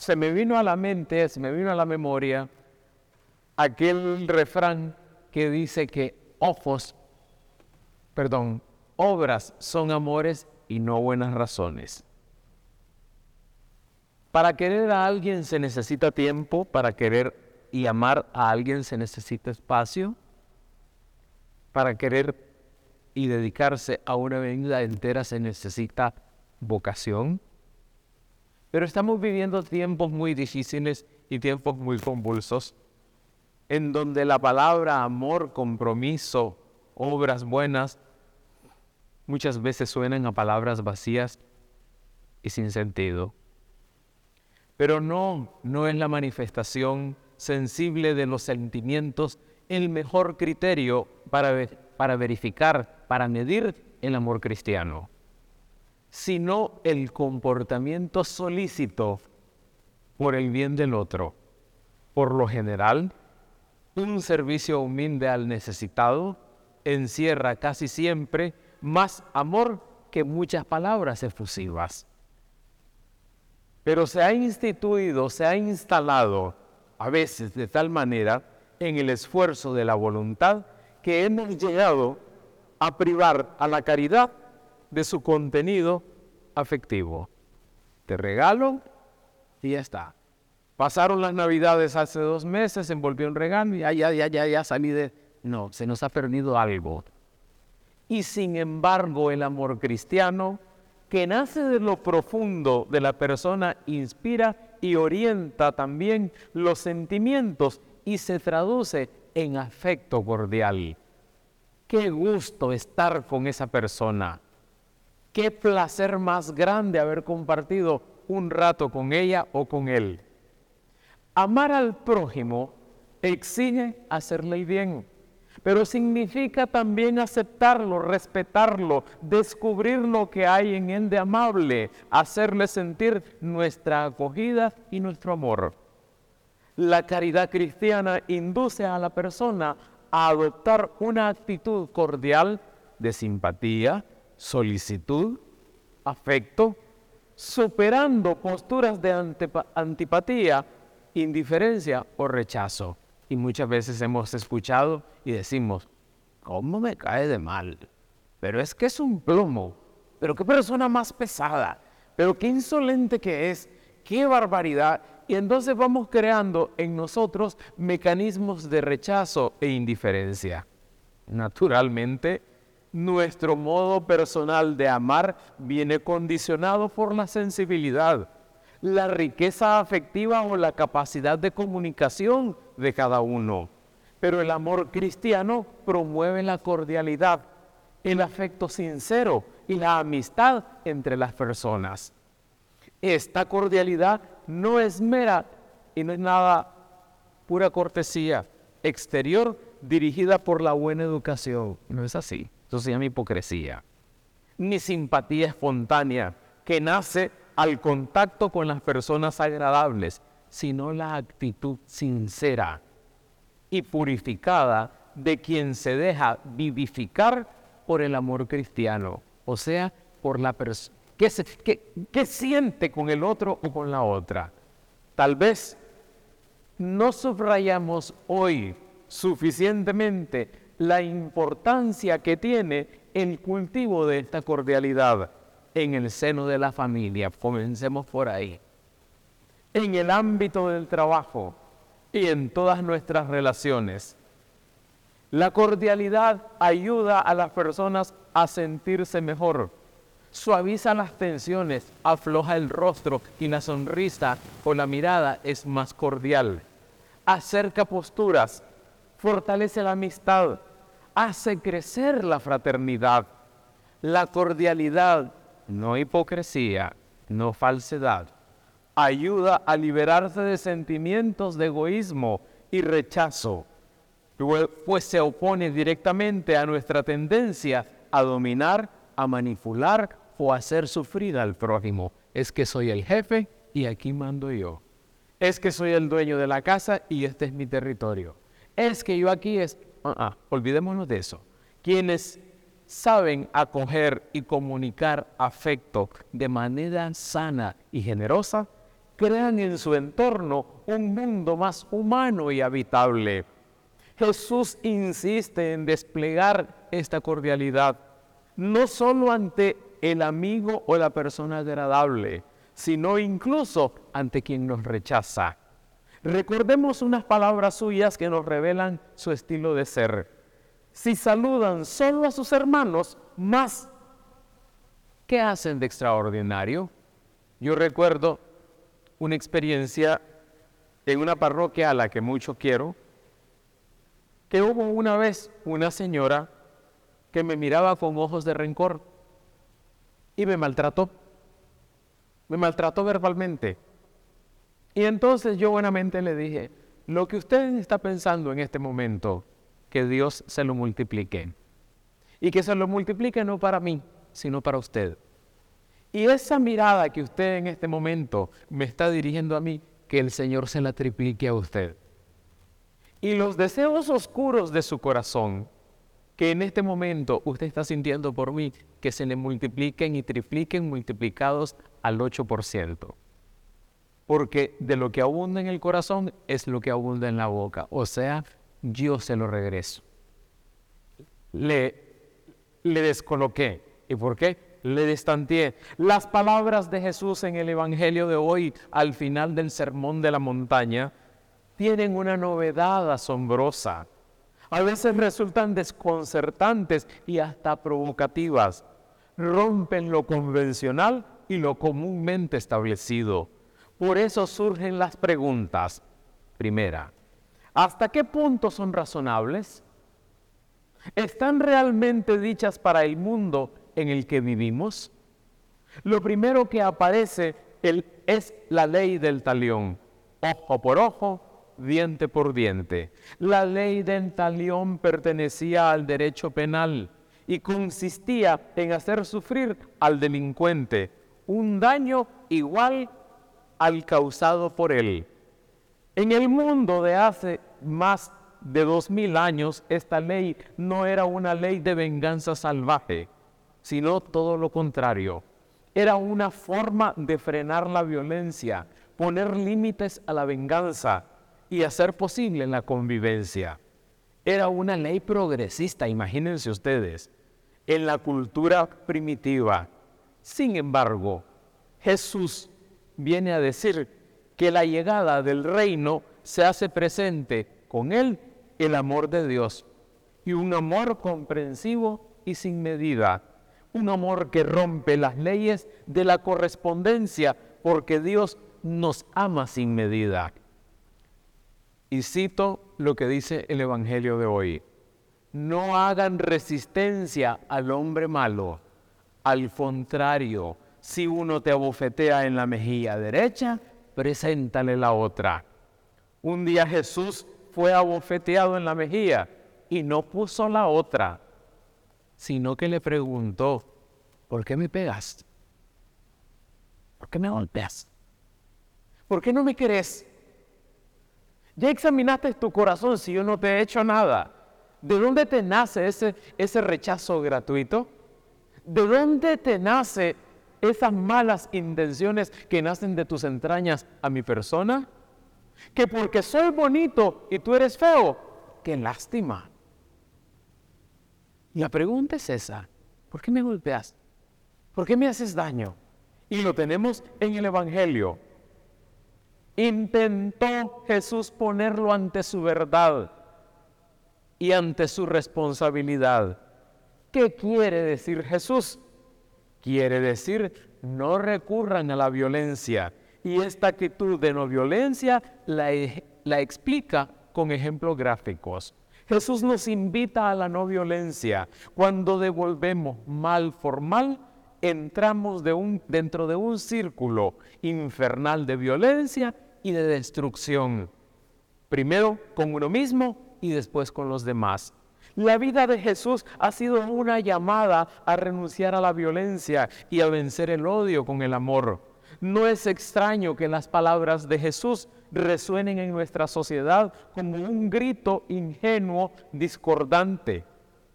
se me vino a la mente, se me vino a la memoria aquel refrán que dice que ojos, perdón, obras son amores y no buenas razones. Para querer a alguien se necesita tiempo, para querer y amar a alguien se necesita espacio, para querer y dedicarse a una vida entera se necesita vocación. Pero estamos viviendo tiempos muy difíciles y tiempos muy convulsos, en donde la palabra amor, compromiso, obras buenas, muchas veces suenan a palabras vacías y sin sentido. Pero no, no es la manifestación sensible de los sentimientos el mejor criterio para, para verificar, para medir el amor cristiano, sino el comportamiento solícito por el bien del otro. Por lo general, un servicio humilde al necesitado encierra casi siempre más amor que muchas palabras efusivas pero se ha instituido, se ha instalado a veces de tal manera en el esfuerzo de la voluntad que hemos llegado a privar a la caridad de su contenido afectivo. Te regalo y ya está. Pasaron las navidades hace dos meses, se envolvió un regalo y ya, ya, ya, ya, ya salí de... No, se nos ha perdido algo. Y sin embargo el amor cristiano que nace de lo profundo de la persona, inspira y orienta también los sentimientos y se traduce en afecto cordial. Qué gusto estar con esa persona. Qué placer más grande haber compartido un rato con ella o con él. Amar al prójimo exige hacerle bien pero significa también aceptarlo, respetarlo, descubrir lo que hay en él de amable, hacerle sentir nuestra acogida y nuestro amor. La caridad cristiana induce a la persona a adoptar una actitud cordial de simpatía, solicitud, afecto, superando posturas de antipatía, indiferencia o rechazo. Y muchas veces hemos escuchado y decimos, ¿cómo me cae de mal? Pero es que es un plomo, pero qué persona más pesada, pero qué insolente que es, qué barbaridad. Y entonces vamos creando en nosotros mecanismos de rechazo e indiferencia. Naturalmente, nuestro modo personal de amar viene condicionado por la sensibilidad la riqueza afectiva o la capacidad de comunicación de cada uno. Pero el amor cristiano promueve la cordialidad, el afecto sincero y la amistad entre las personas. Esta cordialidad no es mera y no es nada pura cortesía exterior dirigida por la buena educación. No es así. Eso se llama hipocresía. Ni simpatía espontánea que nace al contacto con las personas agradables, sino la actitud sincera y purificada de quien se deja vivificar por el amor cristiano, o sea, por la persona. ¿Qué, siente con el otro o con la otra? Tal vez no subrayamos hoy suficientemente la importancia que tiene el cultivo de esta cordialidad en el seno de la familia. Comencemos por ahí. En el ámbito del trabajo y en todas nuestras relaciones. La cordialidad ayuda a las personas a sentirse mejor, suaviza las tensiones, afloja el rostro y la sonrisa o la mirada es más cordial, acerca posturas, fortalece la amistad, hace crecer la fraternidad. La cordialidad no hipocresía, no falsedad. Ayuda a liberarse de sentimientos de egoísmo y rechazo, pues se opone directamente a nuestra tendencia a dominar, a manipular o a hacer sufrir al prójimo. Es que soy el jefe y aquí mando yo. Es que soy el dueño de la casa y este es mi territorio. Es que yo aquí es... Ah, ah, olvidémonos de eso. Quienes saben acoger y comunicar afecto de manera sana y generosa, crean en su entorno un mundo más humano y habitable. Jesús insiste en desplegar esta cordialidad, no solo ante el amigo o la persona agradable, sino incluso ante quien nos rechaza. Recordemos unas palabras suyas que nos revelan su estilo de ser. Si saludan solo a sus hermanos, más, ¿qué hacen de extraordinario? Yo recuerdo una experiencia en una parroquia a la que mucho quiero, que hubo una vez una señora que me miraba con ojos de rencor y me maltrató. Me maltrató verbalmente. Y entonces yo buenamente le dije, lo que usted está pensando en este momento, que Dios se lo multiplique. Y que se lo multiplique no para mí, sino para usted. Y esa mirada que usted en este momento me está dirigiendo a mí, que el Señor se la triplique a usted. Y los deseos oscuros de su corazón, que en este momento usted está sintiendo por mí, que se le multipliquen y tripliquen multiplicados al 8% porque de lo que abunda en el corazón es lo que abunda en la boca. O sea, yo se lo regreso. Le, le descoloqué. ¿Y por qué? Le destanteé. Las palabras de Jesús en el Evangelio de hoy, al final del Sermón de la Montaña, tienen una novedad asombrosa. A veces resultan desconcertantes y hasta provocativas. Rompen lo convencional y lo comúnmente establecido por eso surgen las preguntas. Primera, ¿hasta qué punto son razonables? ¿Están realmente dichas para el mundo en el que vivimos? Lo primero que aparece es la ley del talión, ojo por ojo, diente por diente. La ley del talión pertenecía al derecho penal y consistía en hacer sufrir al delincuente un daño igual al causado por él. En el mundo de hace más de dos mil años, esta ley no era una ley de venganza salvaje, sino todo lo contrario. Era una forma de frenar la violencia, poner límites a la venganza y hacer posible la convivencia. Era una ley progresista, imagínense ustedes, en la cultura primitiva. Sin embargo, Jesús viene a decir que la llegada del reino se hace presente con él el amor de Dios y un amor comprensivo y sin medida, un amor que rompe las leyes de la correspondencia porque Dios nos ama sin medida. Y cito lo que dice el Evangelio de hoy. No hagan resistencia al hombre malo, al contrario, si uno te abofetea en la mejilla derecha, preséntale la otra. Un día Jesús fue abofeteado en la mejilla y no puso la otra, sino que le preguntó, ¿por qué me pegas? ¿Por qué me golpeas? ¿Por qué no me querés? Ya examinaste tu corazón si yo no te he hecho nada. ¿De dónde te nace ese, ese rechazo gratuito? ¿De dónde te nace esas malas intenciones que nacen de tus entrañas a mi persona? Que porque soy bonito y tú eres feo, qué lástima. La pregunta es esa, ¿por qué me golpeas? ¿Por qué me haces daño? Y lo tenemos en el Evangelio. Intentó Jesús ponerlo ante su verdad y ante su responsabilidad. ¿Qué quiere decir Jesús? Quiere decir, no recurran a la violencia. Y esta actitud de no violencia la, e, la explica con ejemplos gráficos. Jesús nos invita a la no violencia. Cuando devolvemos mal por mal, entramos dentro de un círculo infernal de violencia y de destrucción. Primero con uno mismo y después con los demás. La vida de Jesús ha sido una llamada a renunciar a la violencia y a vencer el odio con el amor. No es extraño que las palabras de Jesús resuenen en nuestra sociedad como un grito ingenuo, discordante.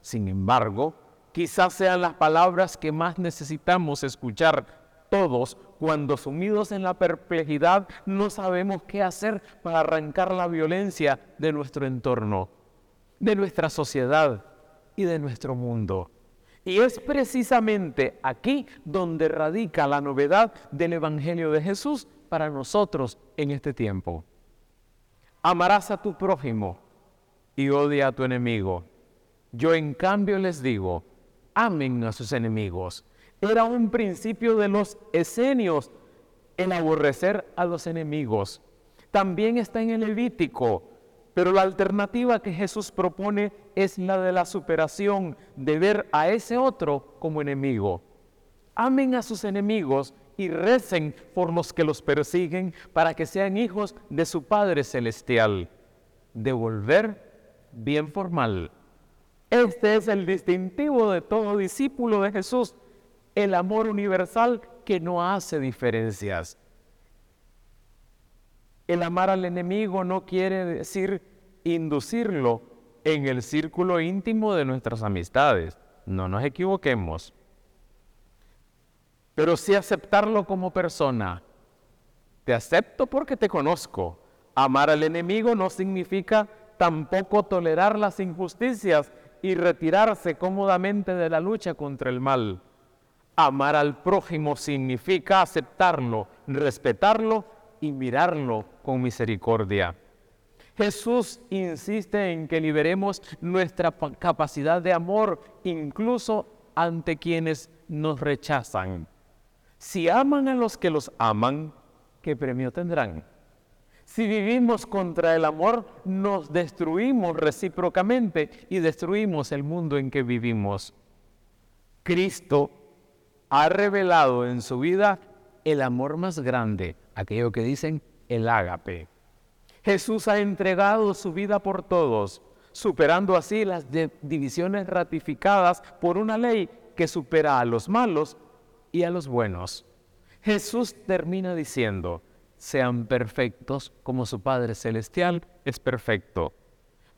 Sin embargo, quizás sean las palabras que más necesitamos escuchar Todos, cuando sumidos en la perplejidad, no sabemos qué hacer para arrancar la violencia de nuestro entorno, de nuestra sociedad y de nuestro mundo. Y es precisamente aquí donde radica la novedad del Evangelio de Jesús para nosotros en este tiempo. Amarás a tu prójimo y odia a tu enemigo. Yo en cambio les digo, amen a sus enemigos era un principio de los esenios, el aborrecer a los enemigos. También está en el Levítico, pero la alternativa que Jesús propone es la de la superación, de ver a ese otro como enemigo. Amen a sus enemigos y recen por los que los persiguen para que sean hijos de su Padre Celestial. Devolver bien formal. Este es el distintivo de todo discípulo de Jesús el amor universal que no hace diferencias. El amar al enemigo no quiere decir inducirlo en el círculo íntimo de nuestras amistades. No nos equivoquemos. Pero sí aceptarlo como persona. Te acepto porque te conozco. Amar al enemigo no significa tampoco tolerar las injusticias y retirarse cómodamente de la lucha contra el mal. Amar al prójimo significa aceptarlo, respetarlo y mirarlo con misericordia. Jesús insiste en que liberemos nuestra capacidad de amor incluso ante quienes nos rechazan. Si aman a los que los aman, ¿qué premio tendrán? Si vivimos contra el amor, nos destruimos recíprocamente y destruimos el mundo en que vivimos. Cristo ha revelado en su vida el amor más grande, aquello que dicen el ágape. Jesús ha entregado su vida por todos, superando así las divisiones ratificadas por una ley que supera a los malos y a los buenos. Jesús termina diciendo, sean perfectos como su Padre Celestial es perfecto.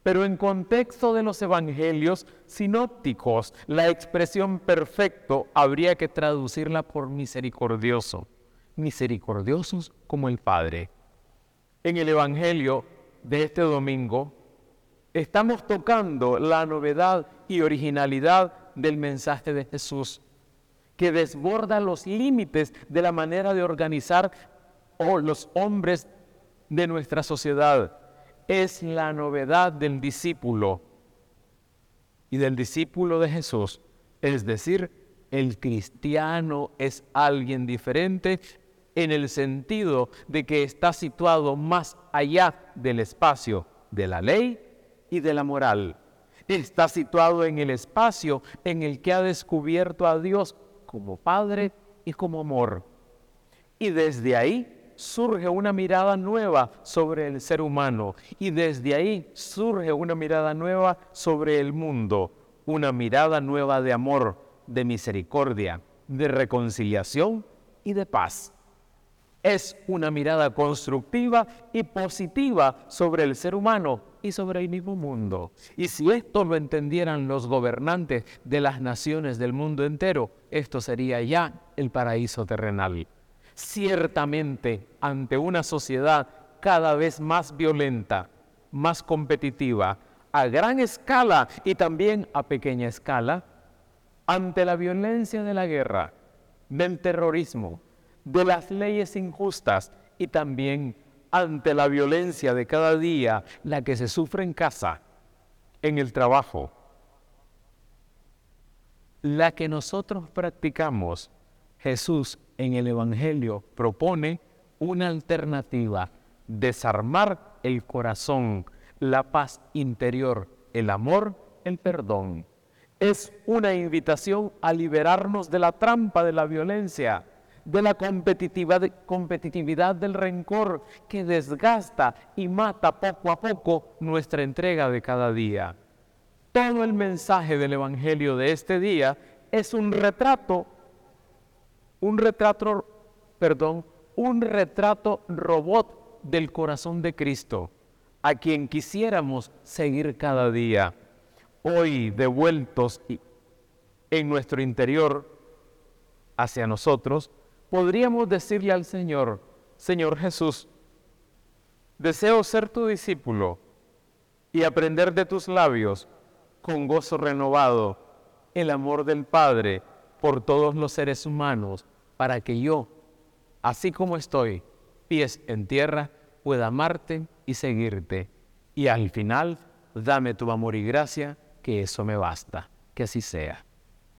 Pero en contexto de los evangelios sinópticos, la expresión perfecto habría que traducirla por misericordioso, misericordiosos como el Padre. En el evangelio de este domingo estamos tocando la novedad y originalidad del mensaje de Jesús, que desborda los límites de la manera de organizar oh, los hombres de nuestra sociedad es la novedad del discípulo y del discípulo de Jesús. Es decir, el cristiano es alguien diferente en el sentido de que está situado más allá del espacio de la ley y de la moral. Está situado en el espacio en el que ha descubierto a Dios como Padre y como amor. Y desde ahí surge una mirada nueva sobre el ser humano y desde ahí surge una mirada nueva sobre el mundo, una mirada nueva de amor, de misericordia, de reconciliación y de paz. Es una mirada constructiva y positiva sobre el ser humano y sobre el mismo mundo. Y si esto lo entendieran los gobernantes de las naciones del mundo entero, esto sería ya el paraíso terrenal. Ciertamente, ante una sociedad cada vez más violenta, más competitiva, a gran escala y también a pequeña escala, ante la violencia de la guerra, del terrorismo, de las leyes injustas y también ante la violencia de cada día, la que se sufre en casa, en el trabajo, la que nosotros practicamos, Jesús en el Evangelio propone una alternativa, desarmar el corazón, la paz interior, el amor, el perdón. Es una invitación a liberarnos de la trampa de la violencia, de la competitividad, competitividad del rencor que desgasta y mata poco a poco nuestra entrega de cada día. Todo el mensaje del Evangelio de este día es un retrato un retrato, perdón, un retrato robot del corazón de Cristo, a quien quisiéramos seguir cada día. Hoy devueltos en nuestro interior hacia nosotros, podríamos decirle al Señor, Señor Jesús, deseo ser tu discípulo y aprender de tus labios con gozo renovado el amor del Padre por todos los seres humanos, para que yo, así como estoy, pies en tierra, pueda amarte y seguirte. Y al final, dame tu amor y gracia, que eso me basta. Que así sea.